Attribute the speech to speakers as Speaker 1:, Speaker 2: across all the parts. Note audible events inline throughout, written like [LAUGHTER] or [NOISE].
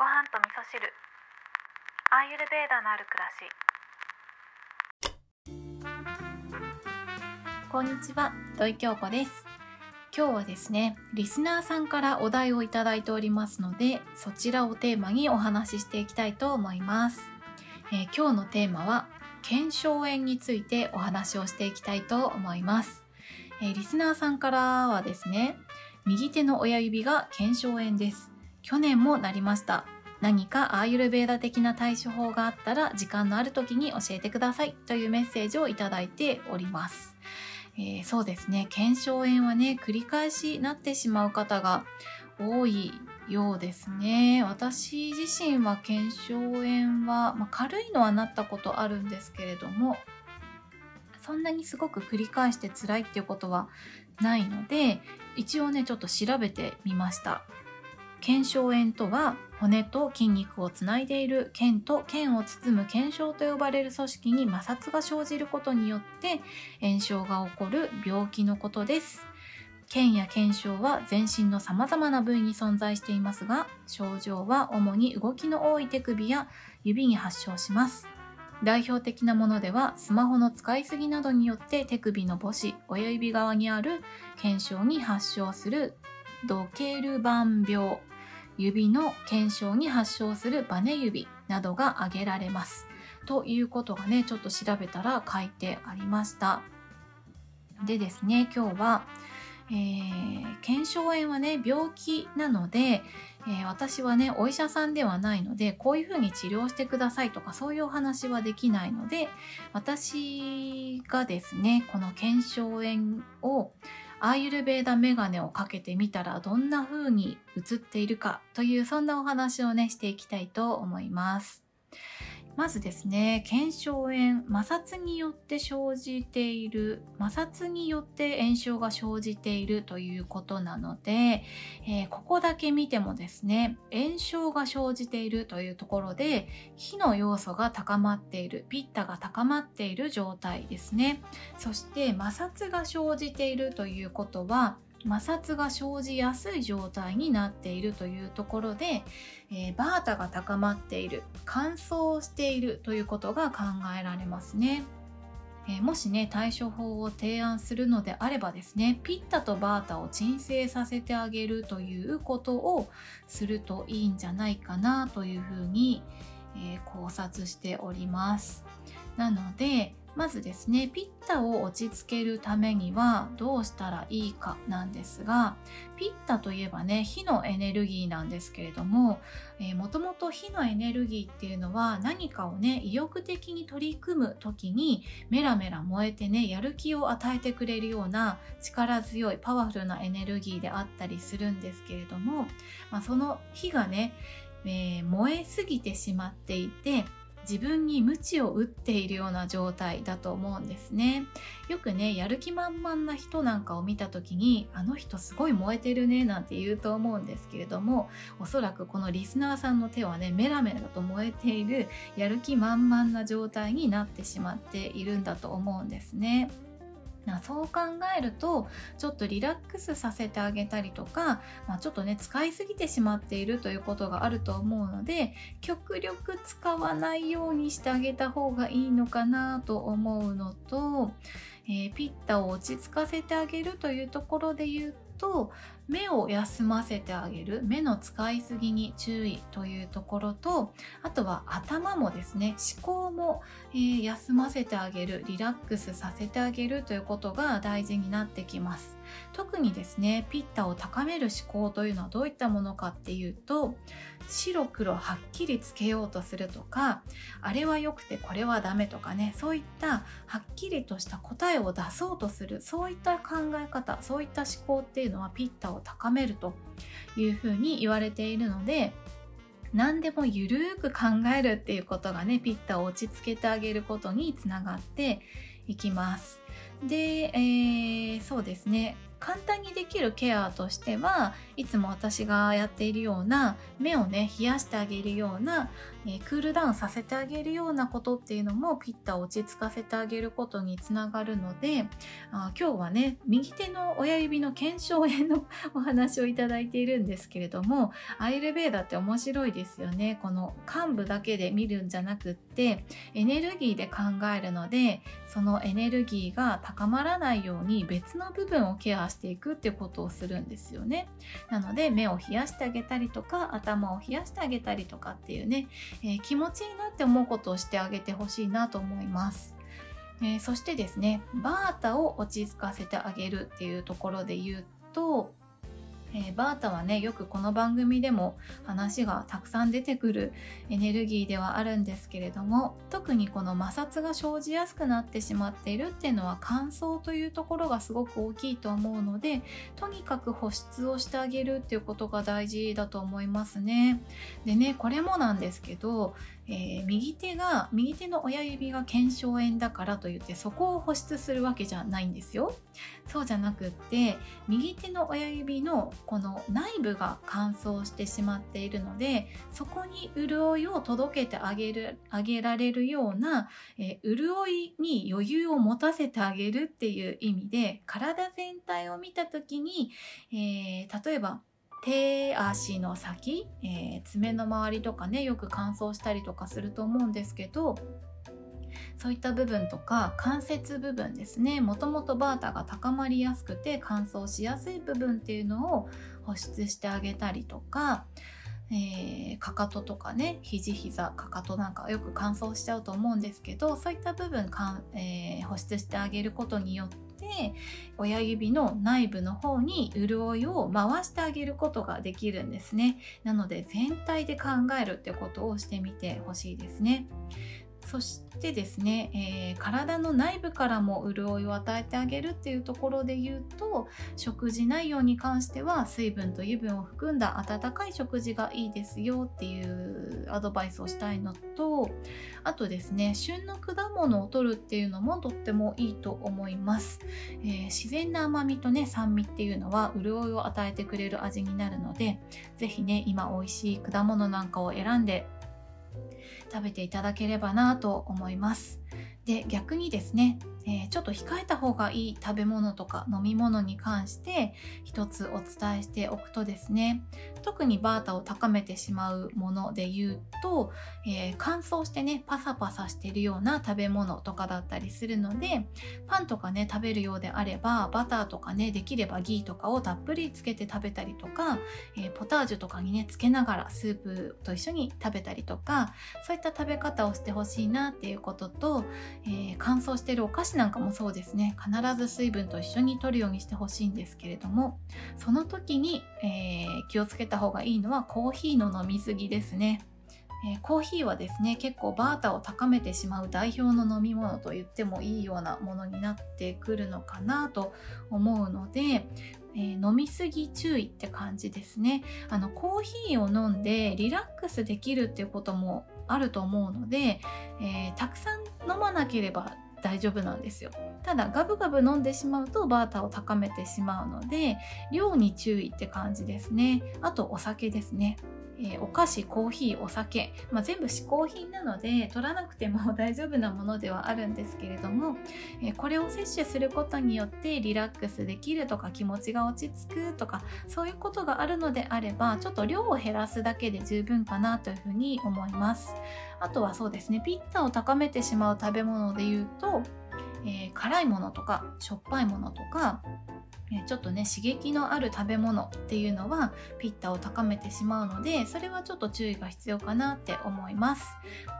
Speaker 1: ご飯と味噌汁。アーユルベーダのある暮らし。
Speaker 2: こんにちは土井京子です。今日はですねリスナーさんからお題をいただいておりますのでそちらをテーマにお話ししていきたいと思います、えー今日のテーマは腱鞘炎についてお話をしていきたいと思います、えーリスナーさんからはですね右手の親指が腱鞘炎です。去年もなりました。何かアーユルベーダ的な対処法があったら時間のある時に教えてください。というメッセージをいただいております、えーそうですね。腱鞘炎はね繰り返しなってしまう方が多いようですね。私自身は腱鞘炎は、まあ、軽いのはなったことあるんですけれどもそんなにすごく繰り返して辛いっていうことはないので一応ねちょっと調べてみました。腱鞘炎とは骨と筋肉をつないでいる腱と腱を包む腱鞘と呼ばれる組織に摩擦が生じることによって炎症が起こる病気のことです。腱や腱鞘は全身のさまざまな部位に存在していますが症状は主に動きの多い手首や指に発症します。代表的なものではスマホの使いすぎなどによって手首の母子親指側にある腱鞘に発症するドケルバン病。指の腱鞘に発症するバネ指などが挙げられます。ということがねちょっと調べたら書いてありました。でですね今日はえー腱鞘炎はね病気なので、えー私はねお医者さんではないのでこういうふうに治療してくださいとかそういうお話はできないので私がですねこの腱鞘炎をアーユルベーダメガネをかけてみたらどんな風に映っているかというそんなお話をねしていきたいと思います。まずですね腱鞘炎摩擦によって生じている摩擦によって炎症が生じているということなので、えーここだけ見てもですね炎症が生じているというところで火の要素が高まっているピッタが高まっている状態ですね。そして摩擦が生じているということは摩擦が生じやすい状態になっているというところで、えーバータが高まっている乾燥しているということが考えられますね。えーもしね対処法を提案するのであればですねピッタとバータを鎮静させてあげるということをするといいんじゃないかなというふうに、えー考察しております。なのでまずですねピッタを落ち着けるためにはどうしたらいいかなんですがピッタといえばね火のエネルギーなんですけれどももともと火のエネルギーっていうのは何かをね意欲的に取り組む時にメラメラ燃えてねやる気を与えてくれるような力強いパワフルなエネルギーであったりするんですけれども、まあ、その火がね、えー燃えすぎてしまっていて自分に鞭を打っているような状態だと思うんですねよくねやる気満々な人なんかを見た時にあの人すごい燃えてるねなんて言うと思うんですけれどもおそらくこのリスナーさんの手はねメラメラと燃えているやる気満々な状態になってしまっているんだと思うんですね。なそう考えるとちょっとリラックスさせてあげたりとか、まあ、ちょっとね使いすぎてしまっているということがあると思うので極力使わないようにしてあげた方がいいのかなと思うのと、えーピッタを落ち着かせてあげるというところで言うと目を休ませてあげる目の使いすぎに注意というところとあとは頭もですね思考も、えー休ませてあげるリラックスさせてあげるということが大事になってきます。特にですねピッタを高める思考というのはどういったものかっていうと白黒はっきりつけようとするとかあれは良くてこれはダメとかねそういったはっきりとした答えを出そうとするそういった考え方そういった思考っていうのはピッタを高めるというふうに言われているので何でもゆるーく考えるっていうことがねピッタを落ち着けてあげることにつながっていきます。で、えーそうですね。簡単にできるケアとしてはいつも私がやっているような目をね冷やしてあげるような、えー、クールダウンさせてあげるようなことっていうのもピッタを落ち着かせてあげることにつながるのであ今日はね右手の親指の腱鞘炎のお話をいただいているんですけれどもアイルベーダって面白いですよね。この幹部だけで見るんじゃなくってエネルギーで考えるのでそのエネルギーが高まらないように別の部分をケアしていくっていうことをするんですよね。なので目を冷やしてあげたりとか頭を冷やしてあげたりとかっていうね、えー、気持ちいいなって思うことをしてあげてほしいなと思います。えー、そしてですねバータを落ち着かせてあげるっていうところで言うとえー、バータはねよくこの番組でも話がたくさん出てくるエネルギーではあるんですけれども特にこの摩擦が生じやすくなってしまっているっていうのは乾燥というところがすごく大きいと思うのでとにかく保湿をしてあげるっていうことが大事だと思いますね。でねこれもなんですけどえー、右手が右手の親指が腱鞘炎だからといってそこを保湿するわけじゃないんですよ。そうじゃなくって右手の親指のこの内部が乾燥してしまっているのでそこに潤いを届けてあげるあげられるような、えー、潤いに余裕を持たせてあげるっていう意味で体全体を見た時に、えー、例えば手足の先、えー、爪の周りとかねよく乾燥したりとかすると思うんですけどそういった部分とか関節部分ですねもともとバータが高まりやすくて乾燥しやすい部分っていうのを保湿してあげたりとか、えー、かかととかね肘膝かかとなんかよく乾燥しちゃうと思うんですけどそういった部分かん、えー、保湿してあげることによって親指の内部の方に潤いを回してあげることができるんですね。なので全体で考えるってことをしてみてほしいですね。そしてですね、えー、体の内部からも潤いを与えてあげるっていうところで言うと食事内容に関しては水分と油分を含んだ温かい食事がいいですよっていうアドバイスをしたいのとあとですね旬の果物を取るっていうのもとってもいいと思います、えー、自然な甘みとね酸味っていうのは潤いを与えてくれる味になるので是非ね今美味しい果物なんかを選んで食べていただければなと思います。で逆にですねえー、ちょっと控えた方がいい食べ物とか飲み物に関して一つお伝えしておくとですね特にバータを高めてしまうもので言うと、えー、乾燥してねパサパサしてるような食べ物とかだったりするのでパンとかね食べるようであればバターとかねできればギーとかをたっぷりつけて食べたりとか、えー、ポタージュとかにねつけながらスープと一緒に食べたりとかそういった食べ方をしてほしいなっていうことと、え乾燥してるお菓子子なんかもそうですね必ず水分と一緒に摂るようにしてほしいんですけれどもその時に、えー、気をつけた方がいいのはコーヒーの飲み過ぎですね。えー、コーヒーはですね結構バータを高めてしまう代表の飲み物と言ってもいいようなものになってくるのかなと思うので、えー、飲みすぎ注意って感じですねあのコーヒーを飲んでリラックスできるっていうこともあると思うので、えー、たくさん飲まなければ大丈夫なんですよ。ただガブガブ飲んでしまうとバータを高めてしまうので量に注意って感じですね。あとお酒ですね。えー、お菓子コーヒーお酒、まあ、全部嗜好品なので取らなくても [LAUGHS] 大丈夫なものではあるんですけれども、えー、これを摂取することによってリラックスできるとか気持ちが落ち着くとかそういうことがあるのであればちょっと量を減らすだけで十分かなというふうに思います。あとはそうですねピッタを高めてしまう食べ物で言うと、えー、辛いものとかしょっぱいものとかちょっとね刺激のある食べ物っていうのはピッタを高めてしまうのでそれはちょっと注意が必要かなって思います。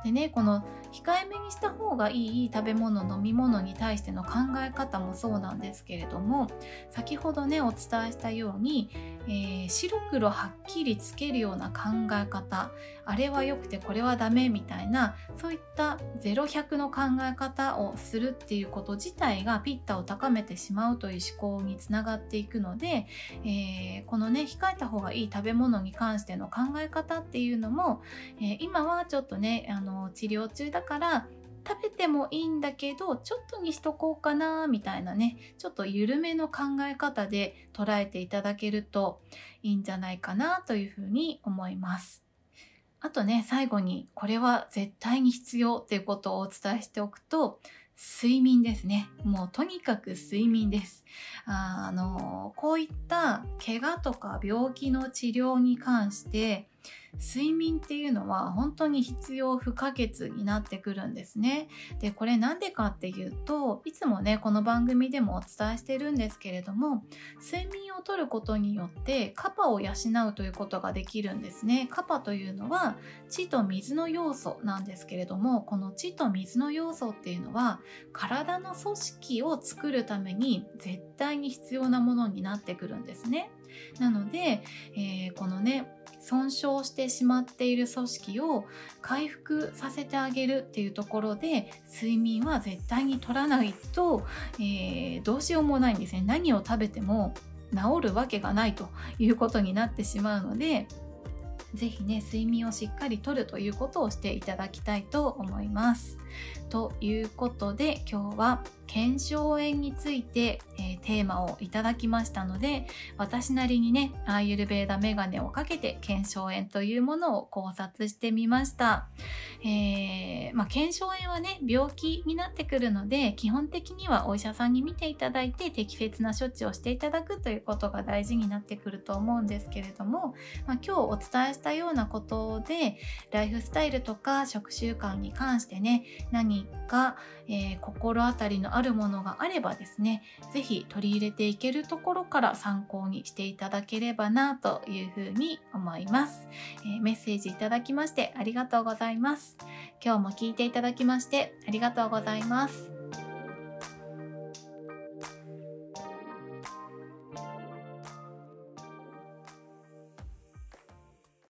Speaker 2: でねこの控えめにした方がいい食べ物飲み物に対しての考え方もそうなんですけれども先ほどねお伝えしたように、えー、白黒はっきりつけるような考え方。あれは良くてこれはダメみたいなそういった0100の考え方をするっていうこと自体がピッタを高めてしまうという思考につながっていくので、えー、このね控えた方がいい食べ物に関しての考え方っていうのも、えー、今はちょっとねあの治療中だから食べてもいいんだけどちょっとにしとこうかなみたいなねちょっと緩めの考え方で捉えていただけるといいんじゃないかなというふうに思いますあとね最後にこれは絶対に必要っていうことをお伝えしておくと睡眠ですね。もうとにかく睡眠です。あの、こういった怪我とか病気の治療に関して、睡眠っていうのは本当に必要不可欠になってくるんですね。で、これなんでかっていうと、いつもね、この番組でもお伝えしてるんですけれども、睡眠をとることによってカパを養うということができるんですね。カパというのは血と水の要素なんですけれども、この血と水の要素っていうのは体の組織を作るために絶対に必要なものになってくるんですね。なので、えー、このね損傷してしまっている組織を回復させてあげるっていうところで睡眠は絶対に取らないと、えー、どうしようもないんですね何を食べても治るわけがないということになってしまうので是非ね睡眠をしっかりとるということをしていただきたいと思います。ということで今日は腱鞘炎について、えー、テーマをいただきましたので私なりにねアーユルベーダメガネをかけて腱鞘炎というものを考察してみました、えー、まあ、腱鞘炎はね病気になってくるので基本的にはお医者さんに見ていただいて適切な処置をしていただくということが大事になってくると思うんですけれども、まあ、今日お伝えしたようなことでライフスタイルとか食習慣に関してね何か、えー、心当たりのあるものがあればですね是非取り入れていけるところから参考にしていただければなというふうに思います、えー、メッセージいただきましてありがとうございます。今日も聞いていただきましてありがとうございます。